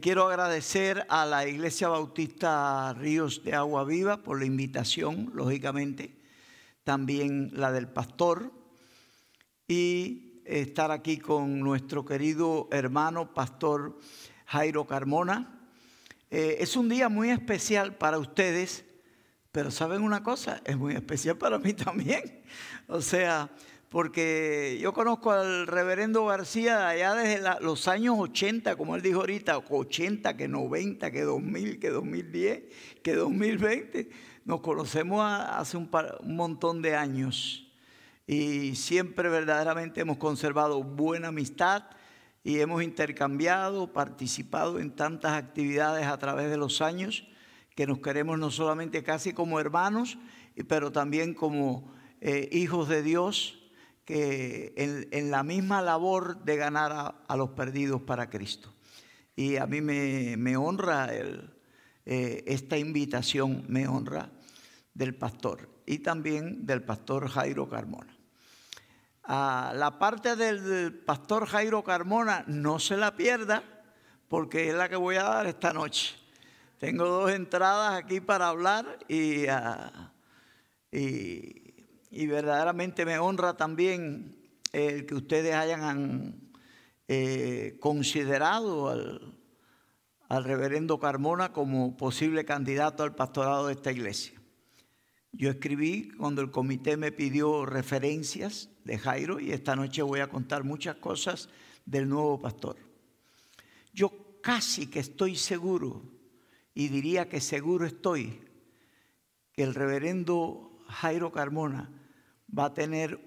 Quiero agradecer a la Iglesia Bautista Ríos de Agua Viva por la invitación, lógicamente, también la del pastor, y estar aquí con nuestro querido hermano pastor Jairo Carmona. Eh, es un día muy especial para ustedes, pero saben una cosa, es muy especial para mí también. O sea, porque yo conozco al reverendo García allá desde los años 80, como él dijo ahorita, 80, que 90, que 2000, que 2010, que 2020. Nos conocemos hace un, montón de años y siempre verdaderamente hemos conservado buena amistad y hemos intercambiado, participado en tantas actividades a través de los años que nos queremos no solamente casi como hermanos, pero también como eh, hijos de Dios que en, la misma labor de ganar a, los perdidos para Cristo. Y a mí me, honra eh, esta invitación, me honra del pastor y también del pastor Jairo Carmona. A la parte del pastor Jairo Carmona no se la pierda porque es la que voy a dar esta noche. Tengo dos entradas aquí para hablar y, ah, y y verdaderamente me honra también el que ustedes hayan eh, considerado al, al reverendo Carmona como posible candidato al pastorado de esta iglesia. Yo escribí cuando el comité me pidió referencias de Jairo y esta noche voy a contar muchas cosas del nuevo pastor. Yo casi que estoy seguro, y diría que seguro estoy, que el reverendo Jairo Carmona va a tener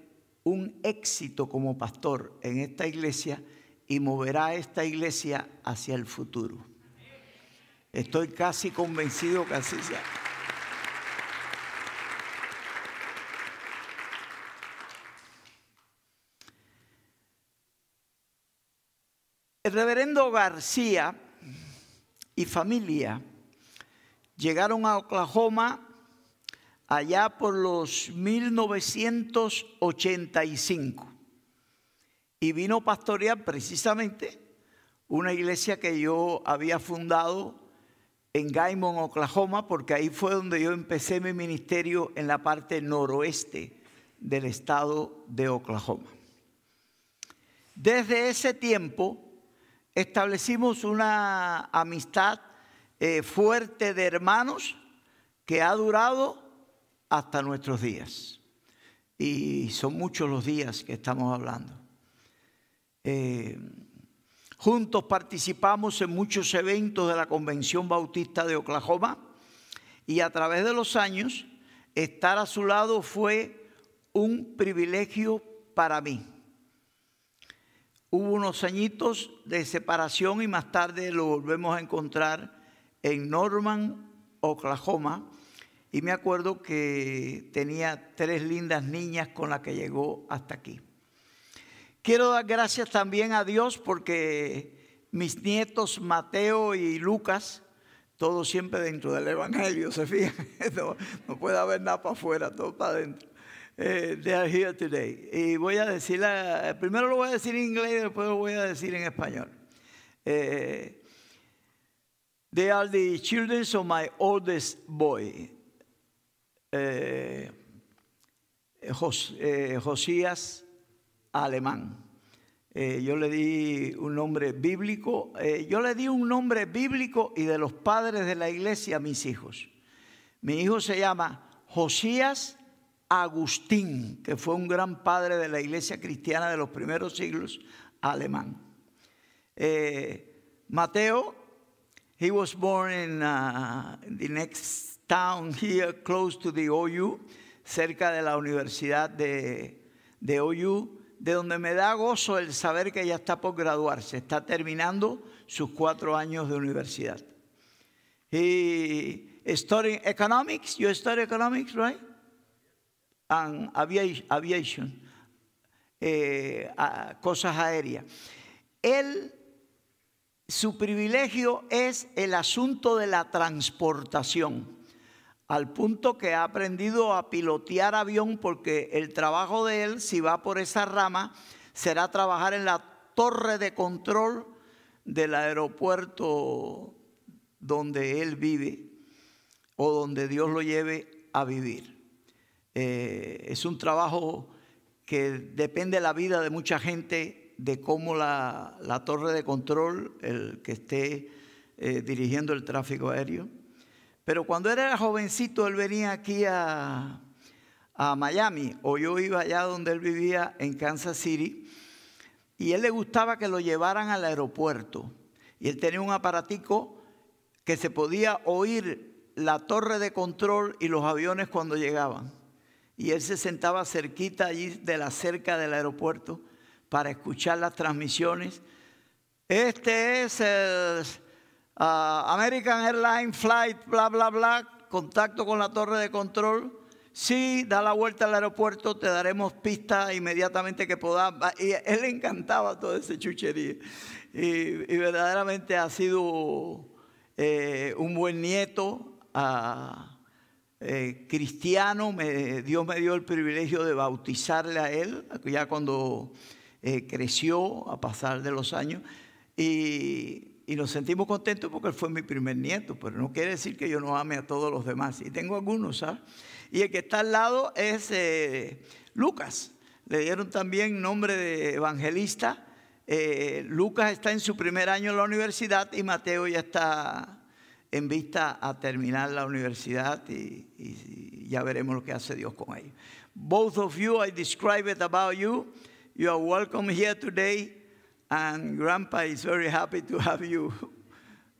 un éxito como pastor en esta iglesia y moverá a esta iglesia hacia el futuro. Estoy casi convencido que así sea. El reverendo García y familia llegaron a Oklahoma allá por los 1985 y vino a pastorear precisamente una iglesia que yo había fundado en Gaimon, Oklahoma, porque ahí fue donde yo empecé mi ministerio en la parte noroeste del estado de Oklahoma. Desde ese tiempo establecimos una amistad eh, fuerte de hermanos que ha durado hasta nuestros días. Y son muchos los días que estamos hablando. Eh, juntos participamos en muchos eventos de la Convención Bautista de Oklahoma y a través de los años estar a su lado fue un privilegio para mí. Hubo unos añitos de separación y más tarde lo volvemos a encontrar en Norman, Oklahoma, y me acuerdo que tenía tres lindas niñas con las que llegó hasta aquí. Quiero dar gracias también a Dios porque mis nietos Mateo y Lucas, todos siempre dentro del Evangelio, se fijan, no, puede haber nada para afuera, todo para adentro. Eh, they are here today. Y voy a decir, primero lo voy a decir en inglés y después lo voy a decir en español. Eh, they are the children of my oldest boy. Eh, eh, Josías Alemán. Eh, yo le di un nombre bíblico, yo le di un nombre bíblico y de los padres de la iglesia a mis hijos. Mi hijo se llama Josías Agustín, que fue un gran padre de la iglesia cristiana de los primeros siglos, alemán. Mateo, he was born in uh, the next town here close to the OU, cerca de la Universidad de, de OU, de donde me da gozo el saber que ya está por graduarse, está terminando sus cuatro años de universidad. He studying economics, you study economics, right? And aviation, eh, cosas aéreas. Él, su privilegio es el asunto de la transportación al punto que ha aprendido a pilotear avión porque el trabajo de él, si va por esa rama, será trabajar en la torre de control del aeropuerto donde él vive o donde Dios lo lleve a vivir. Eh, es un trabajo que depende la vida de mucha gente, de cómo la, torre de control, el que esté eh, dirigiendo el tráfico aéreo. Pero cuando era jovencito, él venía aquí a, a Miami, o yo iba allá donde él vivía, en Kansas City, y él le gustaba que lo llevaran al aeropuerto. Y él tenía un aparatico que se podía oír la torre de control y los aviones cuando llegaban. Y él se sentaba cerquita allí de la cerca del aeropuerto para escuchar las transmisiones. Este es el ah, American Airlines Flight, bla, bla, bla, contacto con la torre de control. Sí, da la vuelta al aeropuerto, te daremos pista inmediatamente que podamos. Y él le encantaba todo ese chuchería. Y, verdaderamente ha sido eh, un buen nieto, eh, cristiano. Dios me dio el privilegio de bautizarle a él, ya cuando eh, creció a pasar de los años. Y, y nos sentimos contentos porque él fue mi primer nieto, pero no quiere decir que yo no ame a todos los demás. Y tengo algunos, ¿sabes? Y el que está al lado es eh, Lucas. Le dieron también nombre de evangelista. Eh, Lucas está en su primer año en la universidad y Mateo ya está en vista a terminar la universidad y, y ya veremos lo que hace Dios con ellos. Both of you, I describe it about you. You are welcome here today, and Grandpa is very happy to have you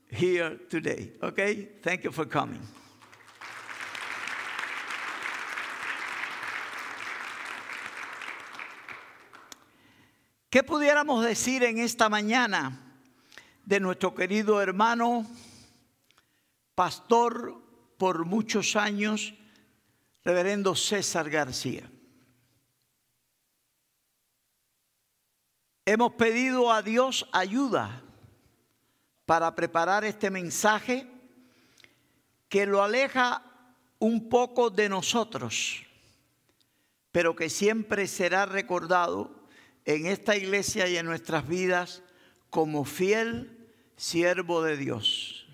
here today. Okay? Thank you for coming. ¿Qué pudiéramos decir en esta mañana de nuestro querido hermano, pastor por muchos años, reverendo César García? Hemos pedido a Dios ayuda para preparar este mensaje que lo aleja un poco de nosotros, pero que siempre será recordado en esta iglesia y en nuestras vidas como fiel siervo de Dios.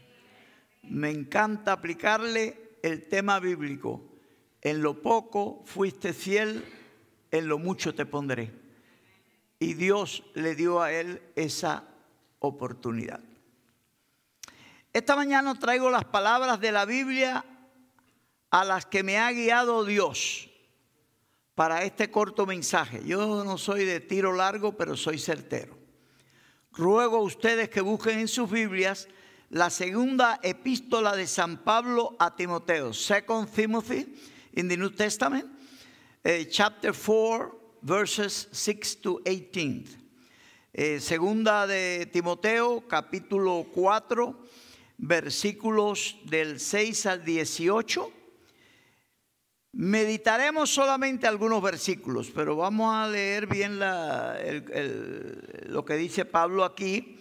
Me encanta aplicarle el tema bíblico. En lo poco fuiste fiel, en lo mucho te pondré. Y Dios le dio a él esa oportunidad. Esta mañana traigo las palabras de la Biblia a las que me ha guiado Dios para este corto mensaje. Yo no soy de tiro largo, pero soy certero. Ruego a ustedes que busquen en sus Biblias la segunda epístola de San Pablo a Timoteo, Second Timothy in the New Testament, eh, chapter 4, verses 6 to 18. Eh, segunda de Timoteo, capítulo 4, versículos del 6 al 18 Meditaremos solamente algunos versículos, pero vamos a leer bien lo que dice Pablo aquí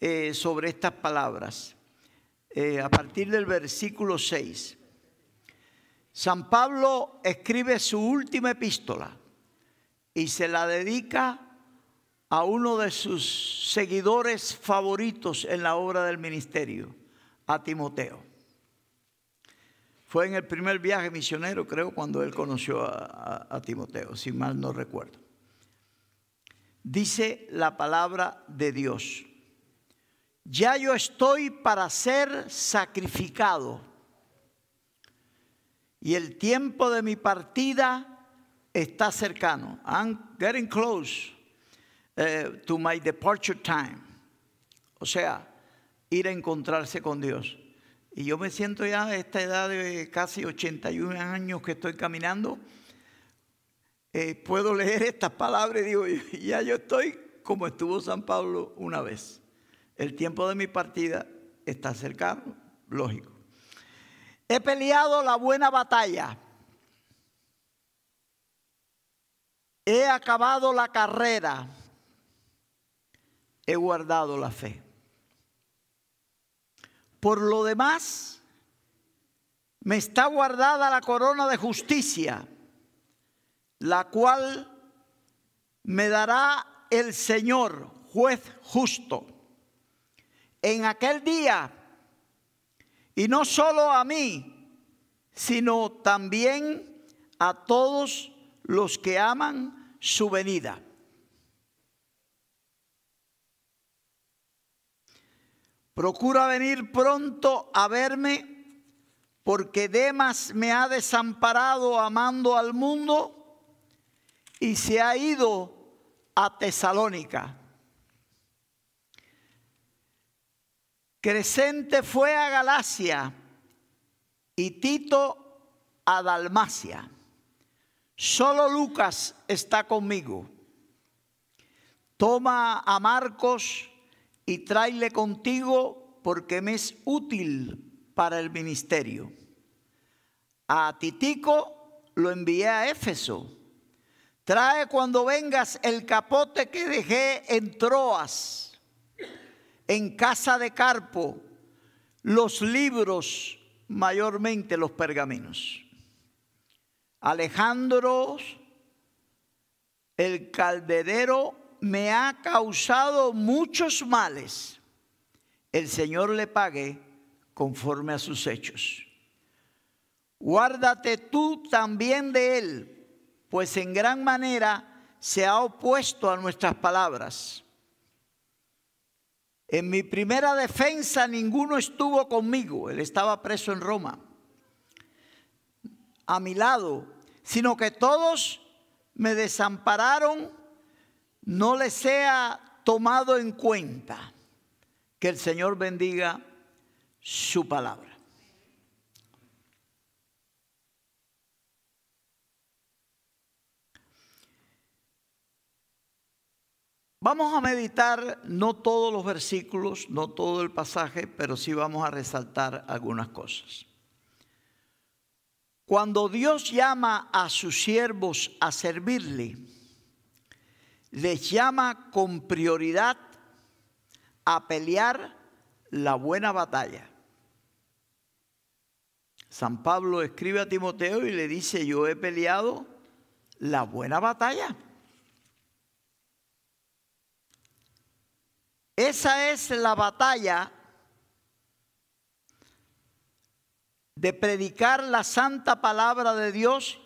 eh, sobre estas palabras. Eh, a partir del versículo 6. San Pablo escribe su última epístola y se la dedica a uno de sus seguidores favoritos en la obra del ministerio, a Timoteo. Fue en el primer viaje misionero, creo, cuando él conoció a, Timoteo, si mal no recuerdo. Dice la palabra de Dios, ya yo estoy para ser sacrificado y el tiempo de mi partida está cercano. I'm getting close eh, to my departure time. O sea, ir a encontrarse con Dios. Y yo me siento ya a esta edad de casi 81 años que estoy caminando, eh, puedo leer estas palabras y digo, ya yo estoy como estuvo San Pablo una vez. El tiempo de mi partida está cercano, lógico. He peleado la buena batalla. He acabado la carrera. He guardado la fe. Por lo demás, me está guardada la corona de justicia, la cual me dará el Señor, juez justo, en aquel día, y no solo a mí, sino también a todos los que aman su venida. Procura venir pronto a verme, porque Demas me ha desamparado amando al mundo y se ha ido a Tesalónica. Crescente fue a Galacia y Tito a Dalmacia. Solo Lucas está conmigo. Toma a Marcos y tráele contigo porque me es útil para el ministerio. A Titico lo envié a Éfeso. Trae cuando vengas el capote que dejé en Troas, en casa de Carpo, los libros, mayormente los pergaminos. Alejandro, el calderero, me ha causado muchos males. El Señor le pague conforme a sus hechos. Guárdate tú también de él, pues en gran manera se ha opuesto a nuestras palabras. En mi primera defensa ninguno estuvo conmigo, él estaba preso en Roma a mi lado, sino que todos me desampararon, no les sea tomado en cuenta. Que el Señor bendiga su palabra. Vamos a meditar no todos los versículos, no todo el pasaje, pero sí vamos a resaltar algunas cosas. Cuando Dios llama a sus siervos a servirle, les llama con prioridad a pelear la buena batalla. San Pablo escribe a Timoteo y le dice, yo he peleado la buena batalla. Esa es la batalla de predicar la santa palabra de Dios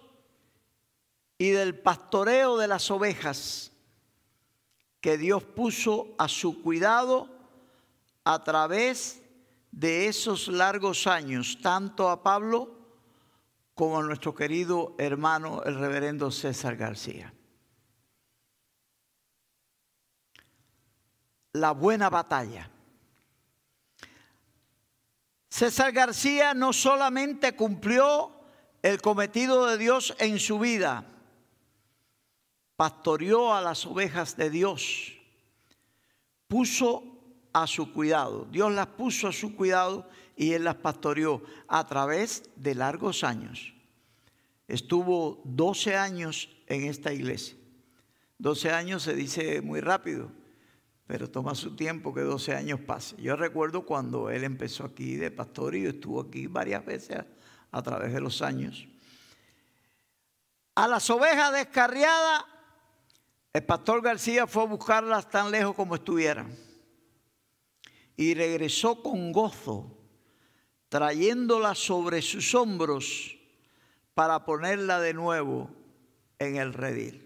y del pastoreo de las ovejas que Dios puso a su cuidado a través de esos largos años, tanto a Pablo como a nuestro querido hermano el reverendo César García. La buena batalla. César García no solamente cumplió el cometido de Dios en su vida, pastoreó a las ovejas de Dios, puso a su cuidado, Dios las puso a su cuidado y él las pastoreó a través de largos años. Estuvo 12 años en esta iglesia. 12 años se dice muy rápido pero toma su tiempo que 12 años pase. Yo recuerdo cuando él empezó aquí de pastor y estuvo aquí varias veces a, través de los años. A las ovejas descarriadas, el pastor García fue a buscarlas tan lejos como estuvieran. Y regresó con gozo, trayéndolas sobre sus hombros para ponerla de nuevo en el redil.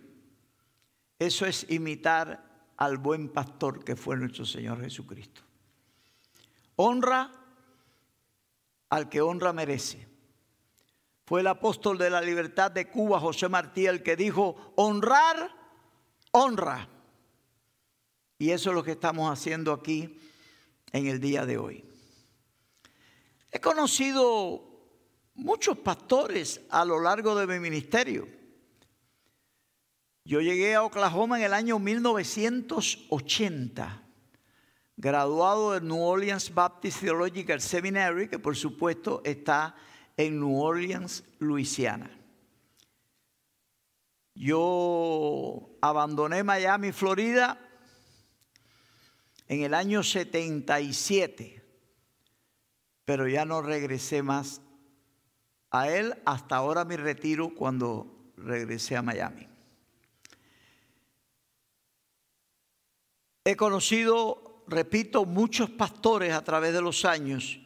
Eso es imitar al buen pastor que fue nuestro Señor Jesucristo. Honra al que honra merece. Fue el apóstol de la libertad de Cuba, José Martí, el que dijo, honrar, honra. Y eso es lo que estamos haciendo aquí en el día de hoy. He conocido muchos pastores a lo largo de mi ministerio. Yo llegué a Oklahoma en el año 1980, graduado del New Orleans Baptist Theological Seminary, que por supuesto está en New Orleans, Luisiana. Yo abandoné Miami, Florida, en el año 77, pero ya no regresé más a él hasta ahora mi retiro cuando regresé a Miami. He conocido repito, muchos pastores a través de los años,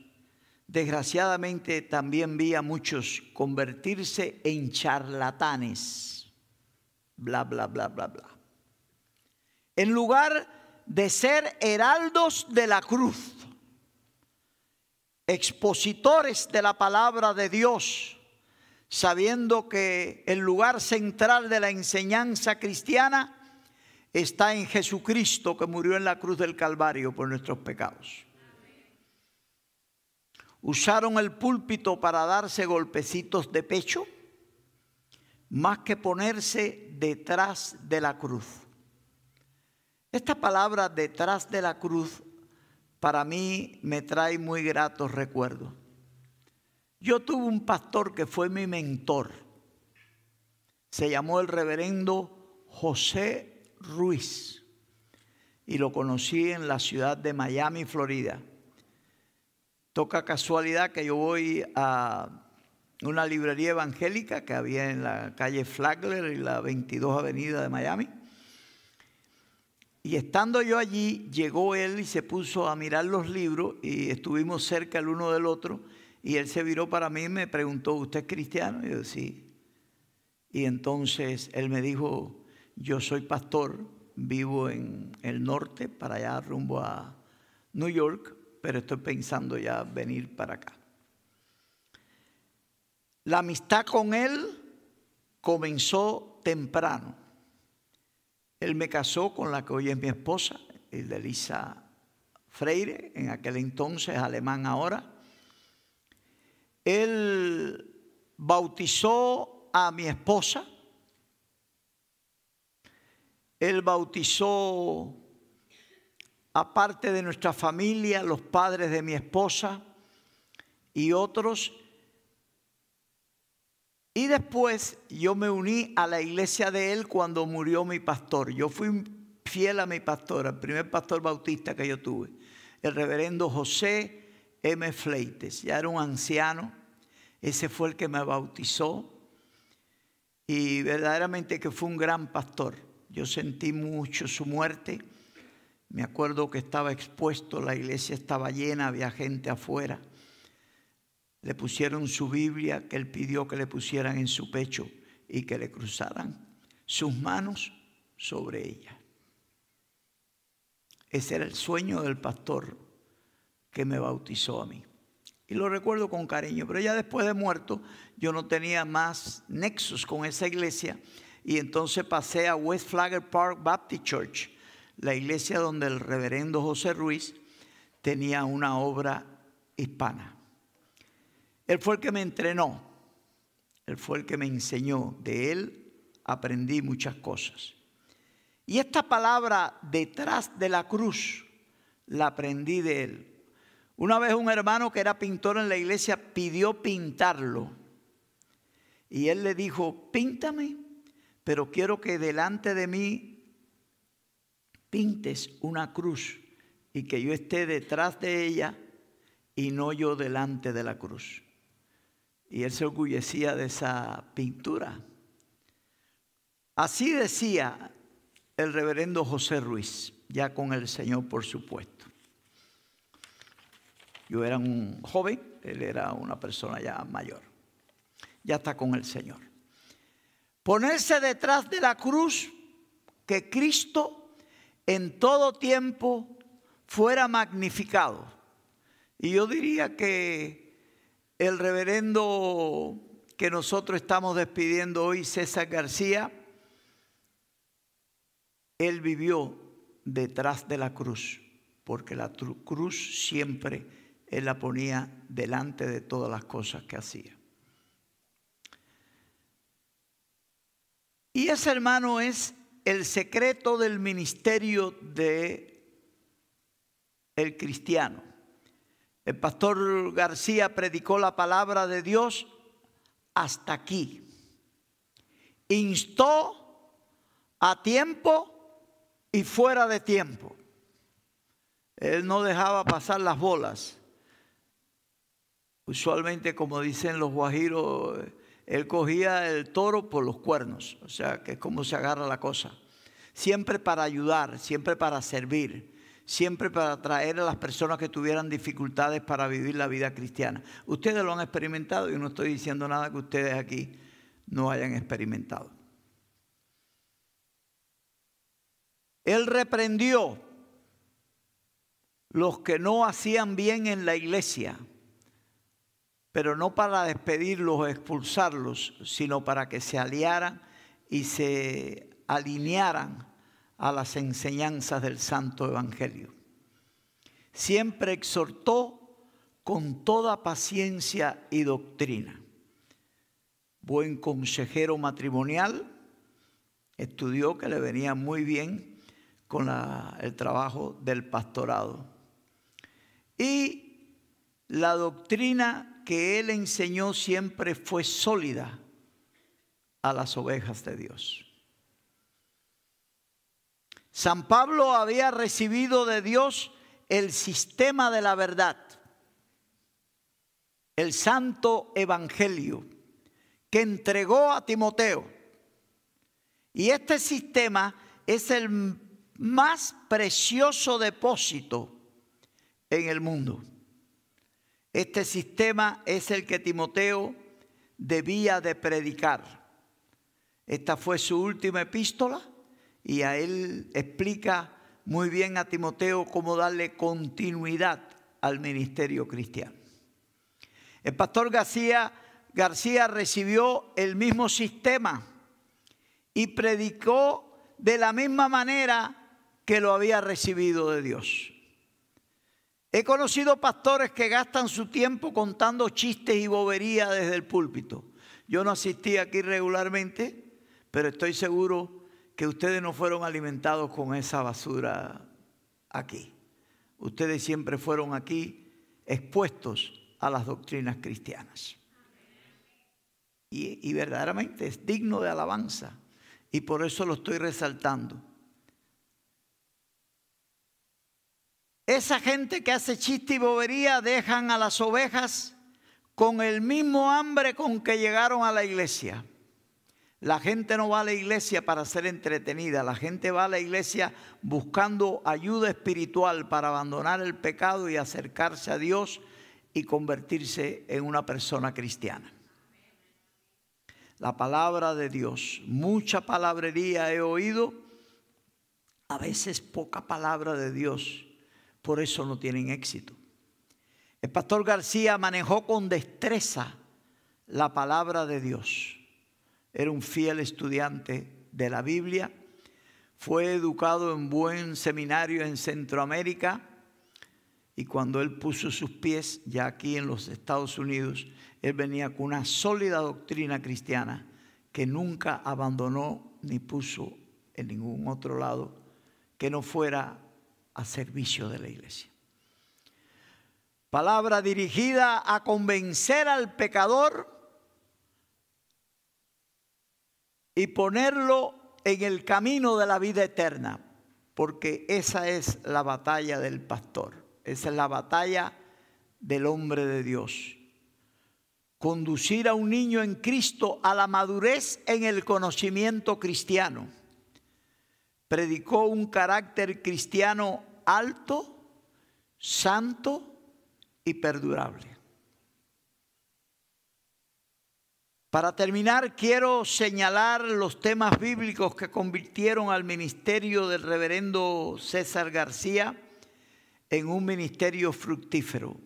desgraciadamente también vi a muchos convertirse en charlatanes. Bla, bla, bla, bla, bla. En lugar de ser heraldos de la cruz, expositores de la palabra de Dios, sabiendo que el lugar central de la enseñanza cristiana está en Jesucristo que murió en la cruz del Calvario por nuestros pecados. Usaron el púlpito para darse golpecitos de pecho más que ponerse detrás de la cruz. Esta palabra detrás de la cruz para mí me trae muy gratos recuerdos. Yo tuve un pastor que fue mi mentor. Se llamó el reverendo José Ruiz y lo conocí en la ciudad de Miami, Florida. Toca casualidad que yo voy a una librería evangélica que había en la calle Flagler y la 22 Avenida de Miami. Y estando yo allí, llegó él y se puso a mirar los libros y estuvimos cerca el uno del otro. Y él se viró para mí y me preguntó, ¿usted es cristiano? Y yo, sí. Y entonces él me dijo, yo soy pastor, vivo en el norte, para allá rumbo a New York, pero estoy pensando ya venir para acá. La amistad con él comenzó temprano. Él me casó con la que hoy es mi esposa, Elisa Freire, en aquel entonces alemán ahora. Él bautizó a mi esposa. Él bautizó, aparte de nuestra familia, los padres de mi esposa y otros. Y después yo me uní a la iglesia de él cuando murió mi pastor. Yo fui fiel a mi pastor, el primer pastor bautista que yo tuve, el reverendo José M. Fleites. Ya era un anciano, ese fue el que me bautizó y verdaderamente que fue un gran pastor. Yo sentí mucho su muerte. Me acuerdo que estaba expuesto, la iglesia estaba llena, había gente afuera le pusieron su Biblia que él pidió que le pusieran en su pecho y que le cruzaran sus manos sobre ella. Ese era el sueño del pastor que me bautizó a mí. Y lo recuerdo con cariño, pero ya después de muerto yo no tenía más nexos con esa iglesia y entonces pasé a West Flagler Park Baptist Church, la iglesia donde el reverendo José Ruiz tenía una obra hispana. Él fue el que me entrenó, Él fue el que me enseñó, de Él aprendí muchas cosas. Y esta palabra detrás de la cruz la aprendí de Él. Una vez un hermano que era pintor en la iglesia pidió pintarlo. Y él le dijo, píntame, pero quiero que delante de mí pintes una cruz y que yo esté detrás de ella y no yo delante de la cruz. Y él se orgullecía de esa pintura. Así decía el reverendo José Ruiz, ya con el Señor por supuesto. Yo era un joven, él era una persona ya mayor. Ya está con el Señor. Ponerse detrás de la cruz que Cristo en todo tiempo fuera magnificado. Y yo diría que el reverendo que nosotros estamos despidiendo hoy, César García, él vivió detrás de la cruz, porque la cruz siempre él la ponía delante de todas las cosas que hacía. Y ese hermano es el secreto del ministerio de el cristiano. El pastor García predicó la palabra de Dios hasta aquí. Instó a tiempo y fuera de tiempo. Él no dejaba pasar las bolas. Usualmente, como dicen los guajiros, él cogía el toro por los cuernos. O sea, que es como se agarra la cosa. Siempre para ayudar, siempre para servir siempre para atraer a las personas que tuvieran dificultades para vivir la vida cristiana. Ustedes lo han experimentado y no estoy diciendo nada que ustedes aquí no hayan experimentado. Él reprendió los que no hacían bien en la iglesia, pero no para despedirlos o expulsarlos, sino para que se aliaran y se alinearan a las enseñanzas del Santo Evangelio. Siempre exhortó con toda paciencia y doctrina. Buen consejero matrimonial, estudió que le venía muy bien con el trabajo del pastorado. Y la doctrina que él enseñó siempre fue sólida a las ovejas de Dios. San Pablo había recibido de Dios el sistema de la verdad, el santo evangelio que entregó a Timoteo. Y este sistema es el más precioso depósito en el mundo. Este sistema es el que Timoteo debía de predicar. Esta fue su última epístola y a él explica muy bien a Timoteo cómo darle continuidad al ministerio cristiano. El pastor García, García recibió el mismo sistema y predicó de la misma manera que lo había recibido de Dios. He conocido pastores que gastan su tiempo contando chistes y boberías desde el púlpito. Yo no asistí aquí regularmente, pero estoy seguro que ustedes no fueron alimentados con esa basura aquí. Ustedes siempre fueron aquí expuestos a las doctrinas cristianas. Y, y, verdaderamente es digno de alabanza. Y por eso lo estoy resaltando. Esa gente que hace chiste y bobería dejan a las ovejas con el mismo hambre con que llegaron a la iglesia. La gente no va a la iglesia para ser entretenida, la gente va a la iglesia buscando ayuda espiritual para abandonar el pecado y acercarse a Dios y convertirse en una persona cristiana. La palabra de Dios, mucha palabrería he oído, a veces poca palabra de Dios, por eso no tienen éxito. El pastor García manejó con destreza la palabra de Dios era un fiel estudiante de la Biblia, fue educado en buen seminario en Centroamérica y cuando él puso sus pies ya aquí en los Estados Unidos, él venía con una sólida doctrina cristiana que nunca abandonó ni puso en ningún otro lado que no fuera a servicio de la iglesia. Palabra dirigida a convencer al pecador y ponerlo en el camino de la vida eterna, porque esa es la batalla del pastor, esa es la batalla del hombre de Dios. Conducir a un niño en Cristo a la madurez en el conocimiento cristiano. Predicó un carácter cristiano alto, santo y perdurable. Para terminar, quiero señalar los temas bíblicos que convirtieron al ministerio del reverendo César García en un ministerio fructífero.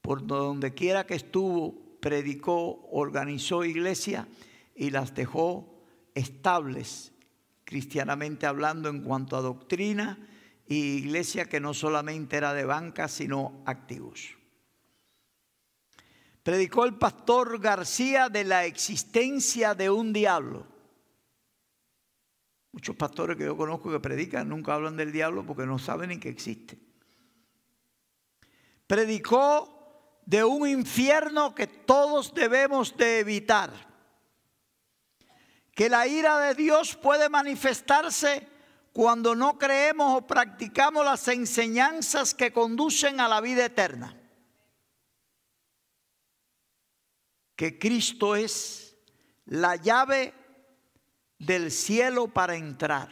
Por donde quiera que estuvo, predicó, organizó iglesia y las dejó estables, cristianamente hablando, en cuanto a doctrina, y iglesia que no solamente era de banca, sino activos predicó el pastor García de la existencia de un diablo. Muchos pastores que yo conozco que predican nunca hablan del diablo porque no saben ni que existe. Predicó de un infierno que todos debemos de evitar. Que la ira de Dios puede manifestarse cuando no creemos o practicamos las enseñanzas que conducen a la vida eterna. que Cristo es la llave del cielo para entrar,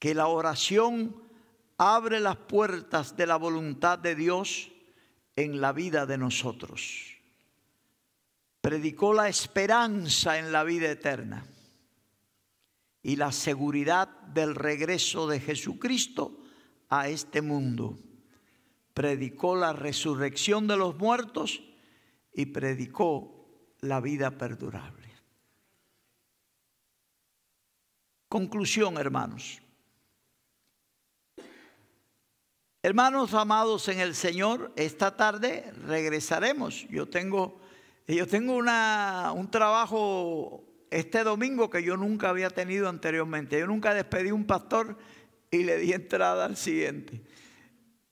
que la oración abre las puertas de la voluntad de Dios en la vida de nosotros. Predicó la esperanza en la vida eterna y la seguridad del regreso de Jesucristo a este mundo. Predicó la resurrección de los muertos y predicó la vida perdurable. Conclusión, hermanos. Hermanos amados en el Señor, esta tarde regresaremos. Yo tengo, yo tengo una, un trabajo este domingo que yo nunca había tenido anteriormente. Yo nunca despedí un pastor y le di entrada al siguiente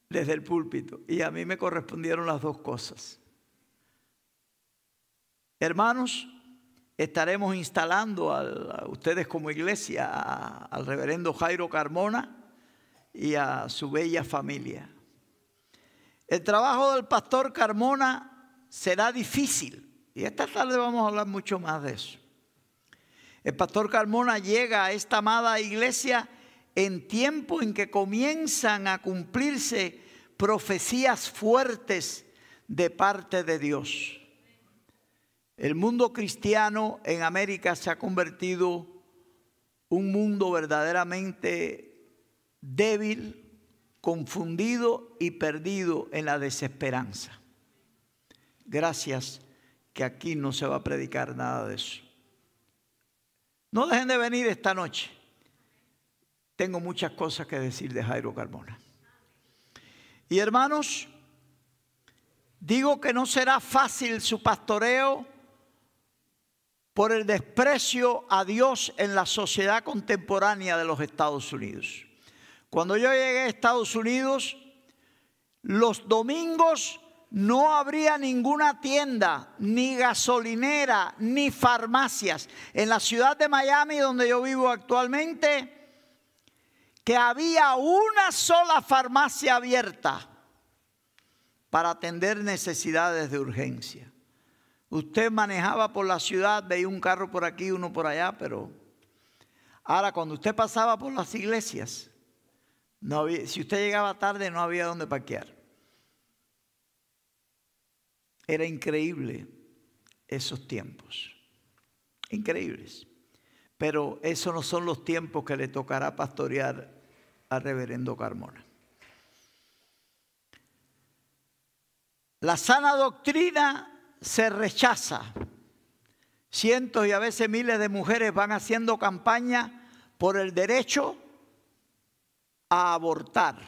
desde el púlpito. Y a mí me correspondieron las dos cosas. Hermanos, estaremos instalando a, ustedes como iglesia al reverendo Jairo Carmona y a su bella familia. El trabajo del pastor Carmona será difícil y esta tarde vamos a hablar mucho más de eso. El pastor Carmona llega a esta amada iglesia en tiempo en que comienzan a cumplirse profecías fuertes de parte de Dios. El mundo cristiano en América se ha convertido un mundo verdaderamente débil, confundido y perdido en la desesperanza. Gracias que aquí no se va a predicar nada de eso. No dejen de venir esta noche. Tengo muchas cosas que decir de Jairo Carmona. Y hermanos, digo que no será fácil su pastoreo por el desprecio a Dios en la sociedad contemporánea de los Estados Unidos. Cuando yo llegué a Estados Unidos, los domingos no habría ninguna tienda, ni gasolinera, ni farmacias. En la ciudad de Miami, donde yo vivo actualmente, que había una sola farmacia abierta para atender necesidades de urgencia. Usted manejaba por la ciudad, veía un carro por aquí, uno por allá, pero ahora cuando usted pasaba por las iglesias, si usted llegaba tarde no había dónde parquear. Era increíble esos tiempos. Increíbles. Pero esos no son los tiempos que le tocará pastorear al reverendo Carmona. La sana doctrina se rechaza. Cientos y a veces miles de mujeres van haciendo campaña por el derecho a abortar,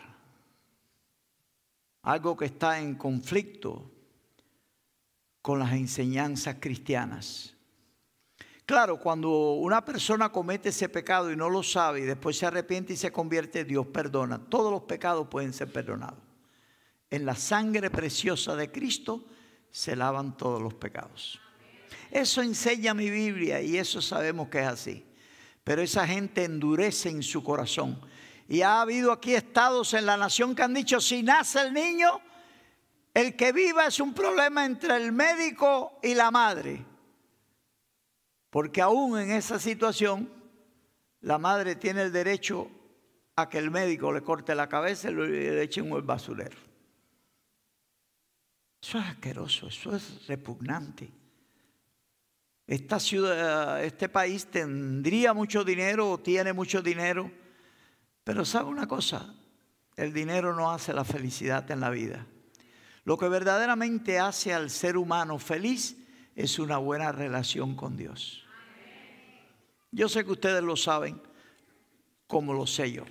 algo que está en conflicto con las enseñanzas cristianas. Claro, cuando una persona comete ese pecado y no lo sabe y después se arrepiente y se convierte, Dios perdona. Todos los pecados pueden ser perdonados. En la sangre preciosa de Cristo se lavan todos los pecados. Eso enseña mi Biblia y eso sabemos que es así. Pero esa gente endurece en su corazón y ha habido aquí estados en la nación que han dicho, si nace el niño, el que viva es un problema entre el médico y la madre. Porque aún en esa situación, la madre tiene el derecho a que el médico le corte la cabeza y le eche en el basurero. Eso es asqueroso, eso es repugnante. Esta ciudad, este país tendría mucho dinero o tiene mucho dinero pero sabe una cosa, el dinero no hace la felicidad en la vida. Lo que verdaderamente hace al ser humano feliz es una buena relación con Dios. Yo sé que ustedes lo saben, como lo sé yo.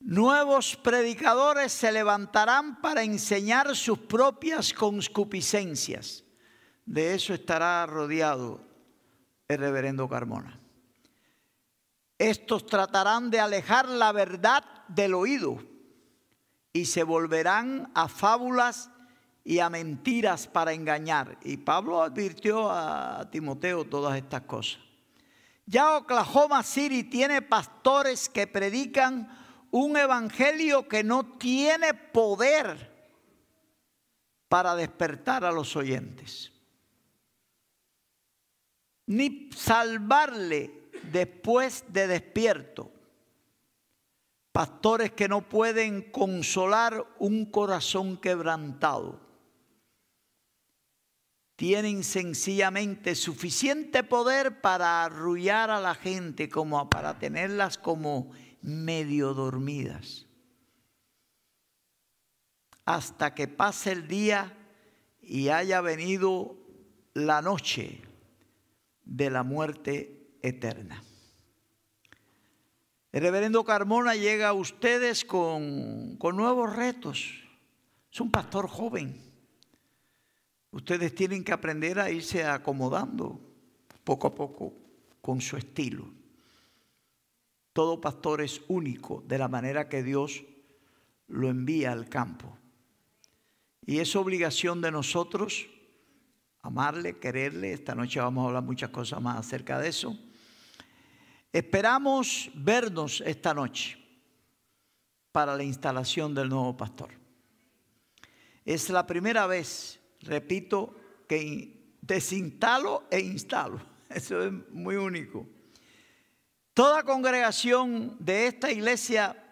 Nuevos predicadores se levantarán para enseñar sus propias concupiscencias. De eso estará rodeado el reverendo Carmona. Estos tratarán de alejar la verdad del oído y se volverán a fábulas y a mentiras para engañar. Y Pablo advirtió a Timoteo todas estas cosas. Ya Oklahoma City tiene pastores que predican un evangelio que no tiene poder para despertar a los oyentes, ni salvarle después de despierto. Pastores que no pueden consolar un corazón quebrantado. Tienen sencillamente suficiente poder para arrullar a la gente como para tenerlas como medio dormidas. Hasta que pase el día y haya venido la noche de la muerte eterna. El reverendo Carmona llega a ustedes con, con nuevos retos. Es un pastor joven. Ustedes tienen que aprender a irse acomodando poco a poco con su estilo. Todo pastor es único de la manera que Dios lo envía al campo. Y es obligación de nosotros amarle, quererle. Esta noche vamos a hablar muchas cosas más acerca de eso Esperamos vernos esta noche para la instalación del nuevo pastor. Es la primera vez, repito, que desinstalo e instalo. Eso es muy único. Toda congregación de esta iglesia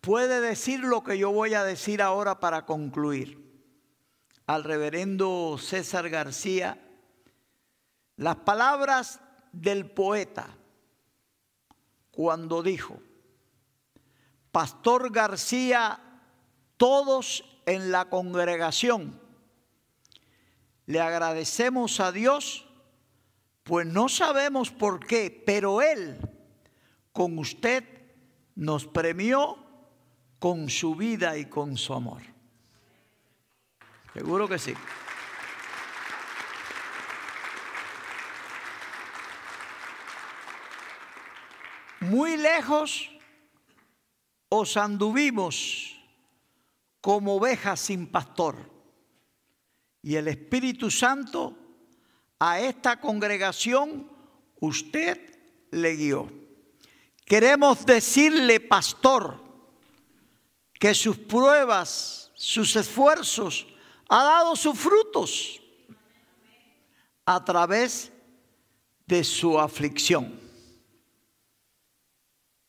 puede decir lo que yo voy a decir ahora para concluir. Al reverendo César García, las palabras del poeta cuando dijo, Pastor García, todos en la congregación, le agradecemos a Dios, pues no sabemos por qué, pero Él con usted nos premió con su vida y con su amor. Seguro que sí. Muy lejos os anduvimos como ovejas sin pastor. Y el Espíritu Santo a esta congregación usted le guió. Queremos decirle, pastor, que sus pruebas, sus esfuerzos, ha dado sus frutos a través de su aflicción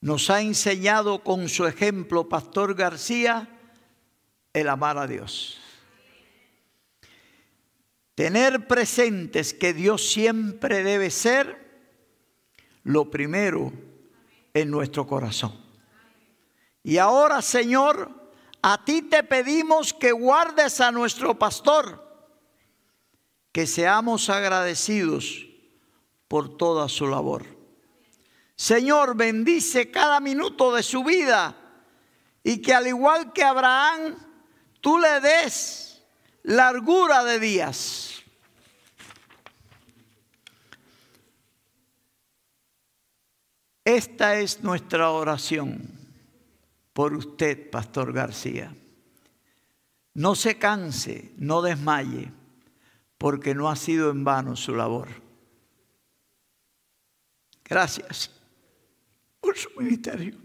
nos ha enseñado con su ejemplo, Pastor García, el amar a Dios. Tener presentes que Dios siempre debe ser lo primero en nuestro corazón. Y ahora, Señor, a ti te pedimos que guardes a nuestro pastor, que seamos agradecidos por toda su labor. Señor, bendice cada minuto de su vida y que al igual que Abraham, tú le des largura de días. Esta es nuestra oración por usted, Pastor García. No se canse, no desmaye, porque no ha sido en vano su labor. Gracias por su ministerio.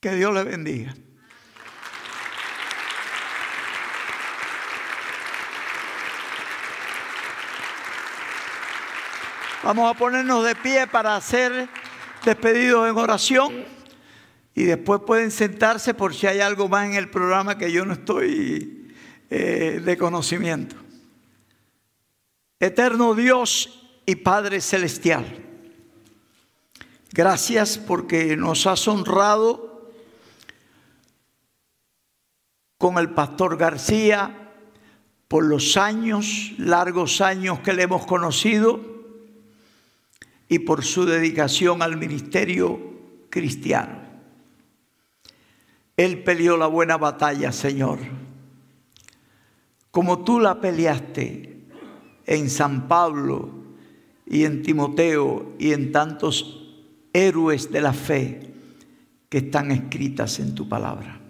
Que Dios le bendiga. Vamos a ponernos de pie para hacer despedidos en oración y después pueden sentarse por si hay algo más en el programa que yo no estoy eh, de conocimiento. Eterno Dios y Padre Celestial. Gracias porque nos has honrado con el pastor García por los años, largos años que le hemos conocido y por su dedicación al ministerio cristiano. Él peleó la buena batalla, Señor, como tú la peleaste en San Pablo y en Timoteo y en tantos héroes de la fe que están escritas en tu palabra.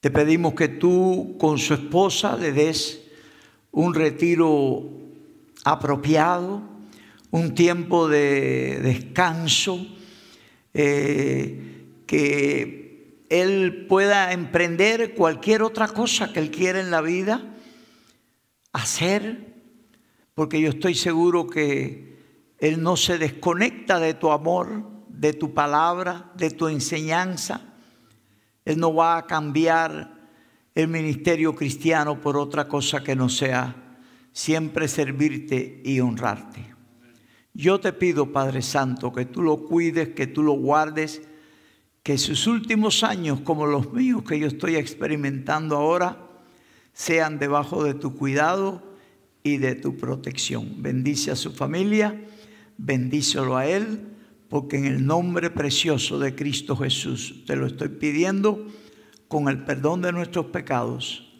Te pedimos que tú con su esposa le des un retiro apropiado, un tiempo de descanso, eh, que él pueda emprender cualquier otra cosa que él quiera en la vida, hacer, porque yo estoy seguro que él no se desconecta de tu amor, de tu palabra, de tu enseñanza. Él no va a cambiar el ministerio cristiano por otra cosa que no sea siempre servirte y honrarte. Yo te pido, Padre Santo, que tú lo cuides, que tú lo guardes, que sus últimos años, como los míos que yo estoy experimentando ahora, sean debajo de tu cuidado y de tu protección. Bendice a su familia, bendícelo a él, porque en el nombre precioso de Cristo Jesús te lo estoy pidiendo con el perdón de nuestros pecados.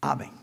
Amén.